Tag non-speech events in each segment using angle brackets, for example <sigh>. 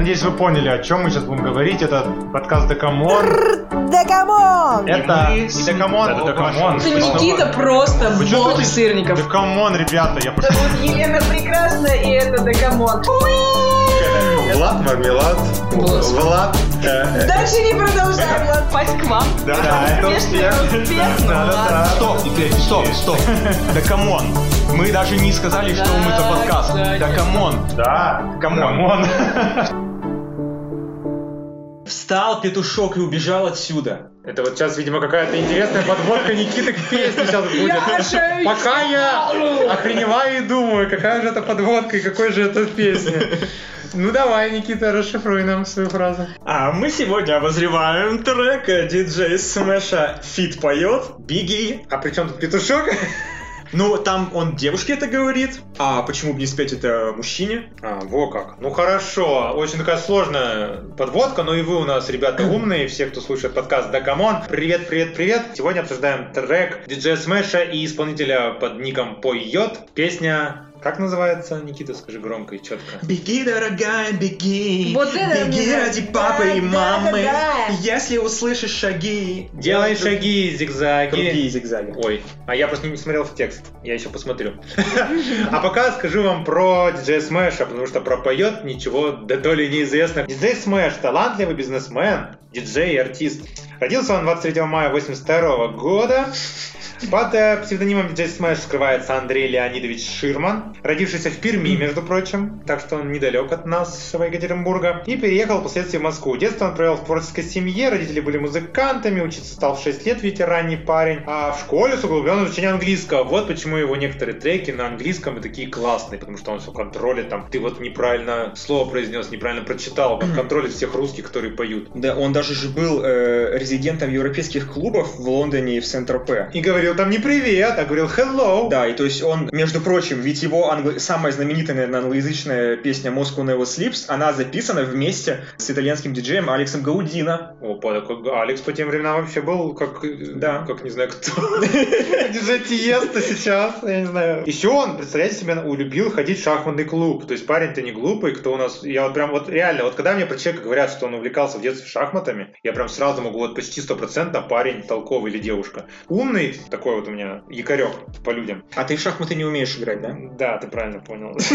надеюсь, вы поняли, о чем мы сейчас будем говорить. Это подкаст Декамон. Декамон! Это не Декамон, это Декамон. Это Никита просто бог сырников. Декамон, ребята, я прошу. Зовут Елена Прекрасная, и это Да come on. Влад Мармелад. Влад. Влад. э, Дальше не продолжаем. Ладно, Пасть к вам. Да, да, это успех. успех. Да, да, да. Стоп, теперь, стоп, стоп. Да come on. Мы даже не сказали, что мы за подкаст. Да come on. Да, come on. <laughs> Встал петушок и убежал отсюда. Это вот сейчас, видимо, какая-то интересная подводка Никиты к песне сейчас <laughs> будет. Яша, Пока я охреневаю и думаю, какая же это подводка и какой же это песня. Ну давай, Никита, расшифруй нам свою фразу. А мы сегодня обозреваем трек э, диджей Смэша feat Поёт, Беги. А при чем тут петушок? Ну, там он девушке это говорит, а почему бы не спеть это мужчине? А, во как. Ну хорошо. Очень такая сложная подводка, но и вы у нас, ребята, <clears throat> умные, все, кто слушает подкаст Да come on. Привет, привет, привет. Сегодня обсуждаем трек диджея Смэша и исполнителя под ником Поет. Песня как называется? Никита, скажи громко и четко. Беги, дорогая, беги. Вот это Беги мне ради папы и Да, мамы. да, да. Если услышишь шаги. Делай делай шаги, зигзаги. Другие зигзаги. Ой, а я просто не смотрел в текст. Я еще посмотрю. <laughs> А пока скажу вам про диджея Смэша, потому что про поет ничего да то ли неизвестно. Диджей Смэш – талантливый бизнесмен, диджей и артист. Родился он 23 мая 82 года. Под э, псевдонимом диджей Смэш скрывается Андрей Леонидович Ширман, родившийся в Перми, между прочим, так что он недалек от нас, Екатеринбурга, и переехал впоследствии в Москву. Детство он провел в творческой семье, родители были музыкантами, учиться стал в 6 лет, ведь ранний парень, а в школе с углубленным изучением английского. Вот почему его некоторые треки на английском и такие классные, потому что он все контролит, там, ты вот неправильно слово произнес, неправильно прочитал, он контролит всех русских, которые поют. Да, он даже же был э, резидентом европейских клубов в Лондоне и в Сент-Тропе. И говорил там не привет, а говорил hello. Да, и то есть он, между прочим, ведь его англ- самая знаменитая, наверное, англоязычная песня Moscow Never Sleeps, она записана вместе с итальянским диджеем Алексом Гаудино. Опа, такой Алекс по тем временам вообще был как, э, Да. как не знаю кто. <laughs> Диджей Тиеста сейчас, я не знаю. Еще он, представляете себе, любил ходить в шахматный клуб. То есть парень-то не глупый, кто у нас... Я вот прям вот реально, вот когда мне про человека говорят, что он увлекался в детстве шахматами, я прям сразу могу вот почти стопроцентно парень толковый или девушка. Умный, такой вот у меня якорек по людям. А ты в шахматы не умеешь играть, да? Да, ты правильно понял. <laughs>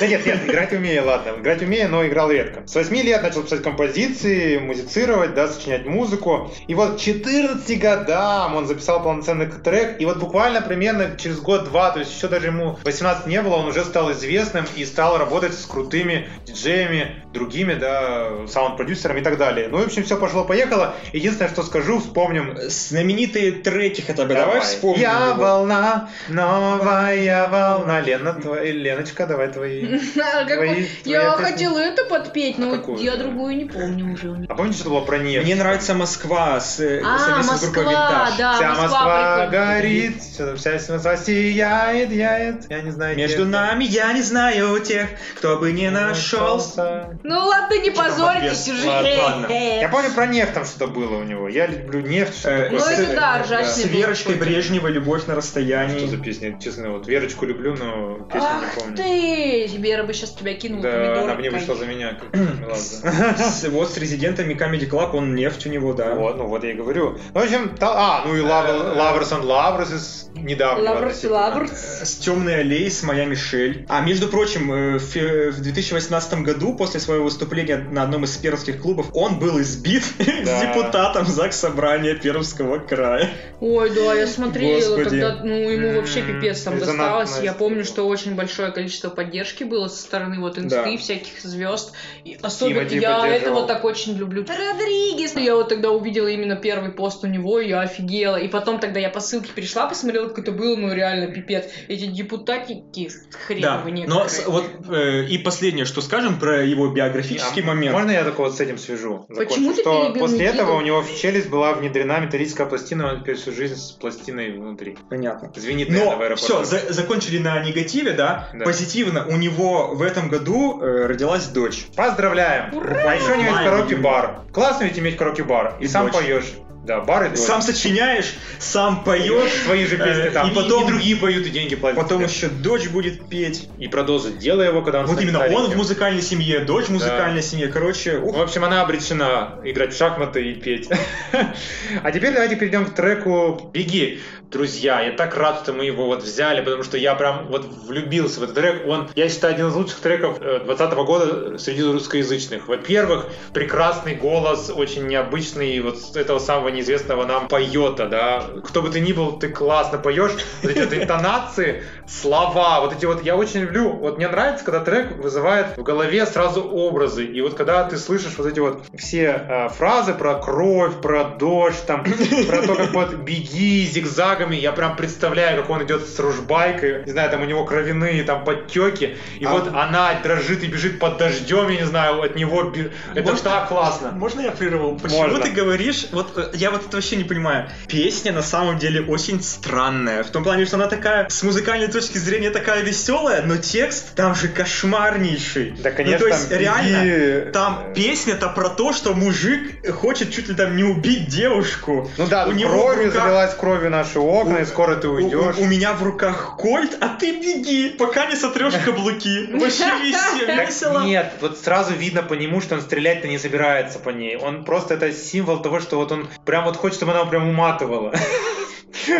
Да нет, нет, играть умею, ладно. Играть умею, но играл редко. С 8 лет начал писать композиции, музицировать, да, сочинять музыку. И вот к 14 годам он записал полноценный трек. И вот буквально примерно через год-два, то есть еще даже ему 18 не было, он уже стал известным и стал работать с крутыми диджеями, другими, да, саунд-продюсерами и так далее. Ну, в общем, все пошло-поехало. Единственное, что скажу, вспомним Знаменитые треки хотя бы, давай, вспомним. Я его. волна, новая волна. Лена, твоя, Леночка, давай твои. <laughs> А, твои- Я хотела это подпеть, но Какую? я другую не помню уже. А помните, что было про нефть? Мне нравится Москва с, э, А, совместно с группой Москва, Винтаж. да, Вся Москва горит, вся Москва сияет, яет. Я не знаю. Между нами я не знаю тех, кто бы не нашелся. Ну ладно, не позорьтесь уже. Я помню про нефть там что-то было у него. Я люблю нефть. Э. Ну, это да, ржачный был Верочкой какой-то. Брежневой «Любовь на Что расстоянии». за песня? Честно, вот Верочку люблю, но песню Ах не помню. ты! Вера бы сейчас тебя кинула Да, она бы не вышла за меня. <clears throat> Вот с резидентами Comedy Club, он нефть у него, да. Вот, ну вот я и говорю. Ну, в общем, а, ну и Lov- Lovers and Lovers из недавнего. Lovers, относительно. Lovers. С темной аллеей с моя Мишель. А между прочим, э, в, фе- в 2018 году, после своего выступления на одном из пермских клубов, он был избит <laughs> с депутатом ЗАГС Собрания Пермского края. Ой, да, я смотрела, Господи. тогда, ну, ему вообще пипец там досталось. Я помню, что очень большое количество поддержки было со стороны вот инсты, Да. всяких звезд. И особенно Тимати я поддерживал. это вот так очень люблю. Родригес! Я вот тогда увидела именно первый пост у него, и я офигела. И потом тогда я по ссылке перешла, посмотрела, как это было, ну реально пипец. Эти депутатики Да, хреновые но некоторые. с- вот э, и последнее, что скажем про его биографический А момент. Можно я только вот с этим свяжу? Почему Закончу? ты что перебил после этого у него в челюсть была внедрена металлическая пластина, он теперь всю жизнь с пластиной внутри. Понятно. Звенит, наверное, в Но аэропорту. все, закончили на негативе, да? Да. Позитивно. У него в этом году э, родилась дочь. Поздравляем! А еще у него есть Моя караоке любимая. бар. Классно ведь иметь караоке бар. И И сам дочь. поешь. Да, бар и дождь. Сам сочиняешь, сам поешь, Свои же песни э, там. и потом- и другие поют, и деньги платят. потом еще дочь будет петь. И про дозу делай его, когда он Вот именно он в музыкальной семье, дочь в музыкальной семье. Короче, В общем, она обречена играть в шахматы и петь. <laughs> А теперь давайте перейдем к треку «Беги». Друзья, я так рад, что мы его вот взяли, потому что я прям вот влюбился в этот трек. Он, я считаю, один из лучших треков 2020 года среди русскоязычных. Во-первых, прекрасный голос, очень необычный, вот этого самого неизвестного нам поета, да. Кто бы ты ни был, ты классно поешь. Вот эти вот интонации, слова, вот эти вот, я очень люблю. Вот мне нравится, когда трек вызывает в голове сразу образы. И вот когда ты слышишь вот эти вот все э, фразы про кровь, про дождь, там, про то, как вот беги зигзагами, я прям представляю, как он идет с ружбайкой, не знаю, там у него кровяные там подтеки, и А- вот она дрожит и бежит под дождем, я не знаю, от него, это Можно- так классно. Можно я прерву? Почему Можно. ты говоришь, вот э, я вот это вообще не понимаю. Песня на самом деле очень странная. В том плане, что она такая, с музыкальной точки зрения, такая веселая, но текст там же кошмарнейший. Да, конечно, Ну, то есть, там реально, беги. там песня-то про то, что мужик хочет чуть ли там не убить девушку. Ну да, у него кровью руках- залилась кровью наши окна, и скоро ты У, уйдешь. у- у меня в руках кольт, а ты беги, пока не сотрешь <laughs> каблуки. Вообще весело. Нет, вот сразу видно по нему, что он стрелять-то не собирается по ней. Он просто это символ того, что вот он прям вот хочет, чтобы она прям уматывала. <laughs>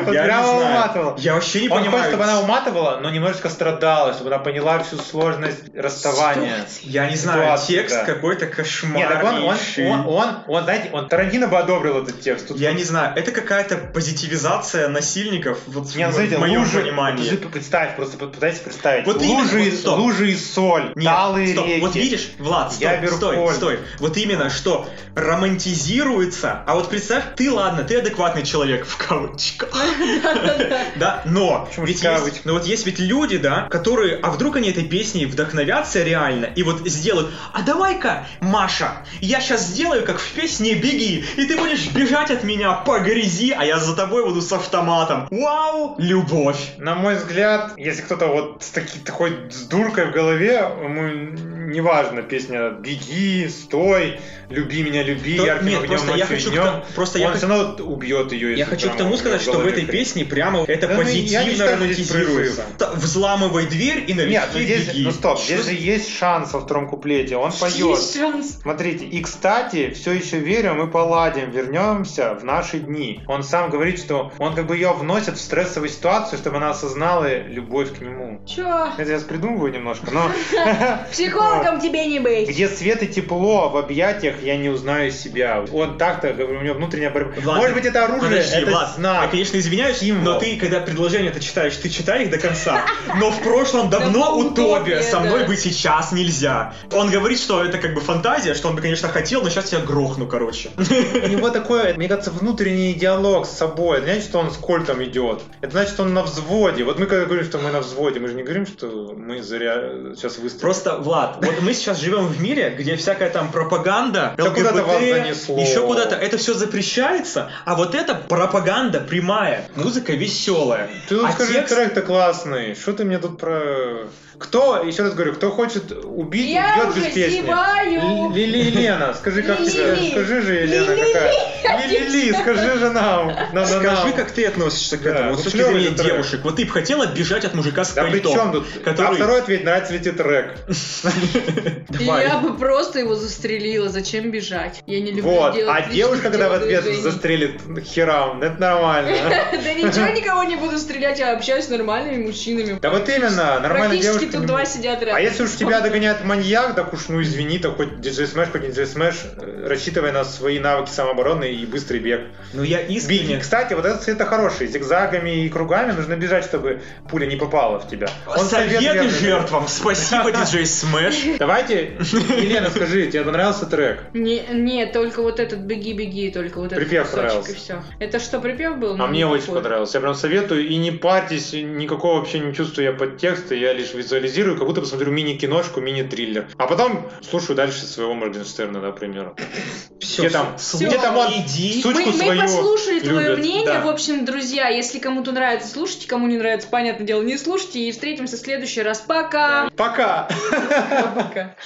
Вот Я прямо знаю. уматывала. Я вообще не Он хочет, понимаю. чтобы она уматывала, но немножечко страдала, чтобы она поняла всю сложность расставания. Я не знаю, Ситуация, текст да. какой-то Нет, так он, он, кошмарнейший. он, он, он, знаете, он Тарантино бы одобрил этот текст. Тут Я не знаю, это какая-то позитивизация насильников, вот Не, в знаете, моем лужи, понимании. вот представь, просто пытайся представить. Вот именно, лужи, вот и- стоп. лужи и соль, Нет, талые стоп, реки. вот видишь, Влад, стой, Я беру стой, пользу. стой. Вот именно, что романтизируется, а вот представь, ты, ладно, ты адекватный человек, в кавычках. <laughs> Да, но Почему ведь кавычках? есть, ну вот есть ведь люди, да, которые, а вдруг они этой песней вдохновятся реально и вот сделают, а давай-ка, Маша, я сейчас сделаю, как в песне «Беги», и ты будешь бежать от меня по грязи, а я за тобой буду с автоматом. Вау, любовь. На мой взгляд, если кто-то вот с таки, такой с дуркой в голове, ему неважно, песня «Беги», «Стой», «Люби меня, люби», То- «Ярким нет, огнем, просто я хочу к днем», тому- просто я он все равно убьет ее. Я хочу к тому сказать, него что в этой песне прямо это Да ну, позитивно романтизируется. Взламывай дверь и налегке Нет, ну здесь, беги. ну стоп, Что здесь же есть шанс во втором куплете, он поет. Есть шанс. Смотрите, и кстати, все еще верю, мы поладим, вернемся в наши дни. Он сам говорит, что он как бы ее вносит в стрессовую ситуацию, чтобы она осознала любовь к нему. Чё? Это я придумываю немножко, но... <laughs> Психологом <laughs> тебе не быть. Где свет и тепло в объятиях, я не узнаю себя. Он так-то, говорю, у него внутренняя борьба. Может быть, это оружие, это знак. Конечно, извиняюсь, Символ. но ты, когда предложение это читаешь, ты читай их до конца. <laughs> Но в прошлом давно утопия, утопия, со мной да. бы сейчас нельзя. Он говорит, что это как бы фантазия, что он бы, конечно, хотел, но сейчас я грохну, короче. У него <laughs> такой, мне кажется, внутренний диалог с собой. Это значит, что он с кольтом идет. Это значит, что он на взводе. Вот мы когда говорим, что мы на взводе, мы же не говорим, что мы зря сейчас выстрелим. Просто, Влад, вот мы сейчас живем в мире, где всякая там пропаганда, ЛГБТ, еще куда-то, это все запрещается, а вот это пропаганда прямая, музыка веселая. Ты тут а скажи, текст- трек-то классный. Что ты мне тут про... Кто, еще раз говорю, кто хочет убить, Я убьет без песни. Ли- Лили Елена, скажи, как? Лили. Скажи же, Елена, какая? <laughs> Лили, скажи же нам. Скажи, как ты относишься к этому, вот с точки зрения девушек. Вот ты бы хотела бежать от мужика с Да при пальто, чем тут? который... А второй ответ, нравится ли тебе трек? <laughs> Давай. Я бы просто его застрелила. Зачем бежать? Я не люблю Вот, делать а лишних девушка, когда в ответ застрелит херам, это нормально. Да ничего, никого не буду стрелять, я общаюсь с нормальными мужчинами. Да вот именно, нормальная Практически девушка. тут два сидят рядом. А если уж тебя догоняет маньяк, так уж, ну извини, так хоть DJ Smash, хоть не DJ Smash, э, рассчитывай на свои навыки самообороны и быстрый бег. Ну я Беги. искренне... Кстати, вот этот цвет хороший. Зигзагами и кругами нужно бежать, чтобы пуля не попала в тебя. Он совет Советы жертвам. Спасибо, диджей Смэш. <laughs> Давайте, Елена, скажи, тебе понравился трек? Не, не, только вот этот беги-беги, только вот этот Припев понравился. и все. Это что, припев был? А мне очень никакой. понравился. Я прям советую. И не парьтесь, никакого вообще не чувствую я подтекста. Я лишь визуализирую, как будто посмотрю мини-киношку, мини-триллер. А потом слушаю дальше своего Моргенштерна, например. Все, Где там, всё. где там он иди. сучку Мы, мы свою послушали твое любит. мнение. Да. В общем, друзья, если кому-то нравится, слушайте, кому не нравится, понятное дело, не слушайте. И встретимся в следующий раз. Пока! Пока! Пока.